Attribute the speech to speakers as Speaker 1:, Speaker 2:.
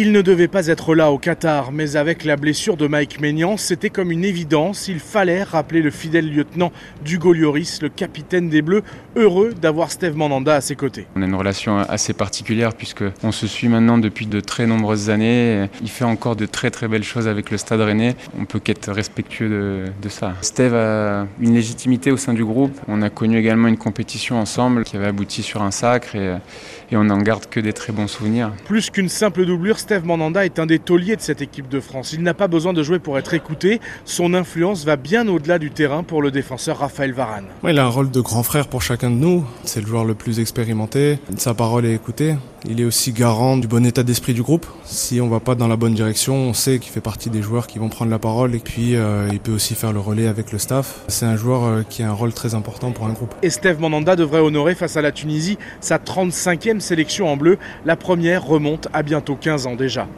Speaker 1: Il ne devait pas être là au Qatar, mais avec la blessure de Mike Maignan, c'était comme une évidence. Il fallait rappeler le fidèle lieutenant d'Hugo Lloris, le capitaine des Bleus, heureux d'avoir Steve Mandanda à ses côtés.
Speaker 2: On a une relation assez particulière puisque on se suit maintenant depuis de très nombreuses années. Il fait encore de très très belles choses avec le Stade Rennais. On peut qu'être respectueux de, de ça. Steve a une légitimité au sein du groupe. On a connu également une compétition ensemble qui avait abouti sur un sacre et, et on n'en garde que des très bons souvenirs.
Speaker 1: Plus qu'une simple doublure, Steve Mandanda est un des tauliers de cette équipe de France. Il n'a pas besoin de jouer pour être écouté. Son influence va bien au-delà du terrain pour le défenseur Raphaël Varane.
Speaker 3: Ouais, il a un rôle de grand frère pour chacun de nous. C'est le joueur le plus expérimenté. Sa parole est écoutée. Il est aussi garant du bon état d'esprit du groupe. Si on va pas dans la bonne direction, on sait qu'il fait partie des joueurs qui vont prendre la parole et puis euh, il peut aussi faire le relais avec le staff. C'est un joueur euh, qui a un rôle très important pour un groupe.
Speaker 1: Et Steve Mandanda devrait honorer face à la Tunisie sa 35e sélection en bleu. La première remonte à bientôt 15 ans déjà. já.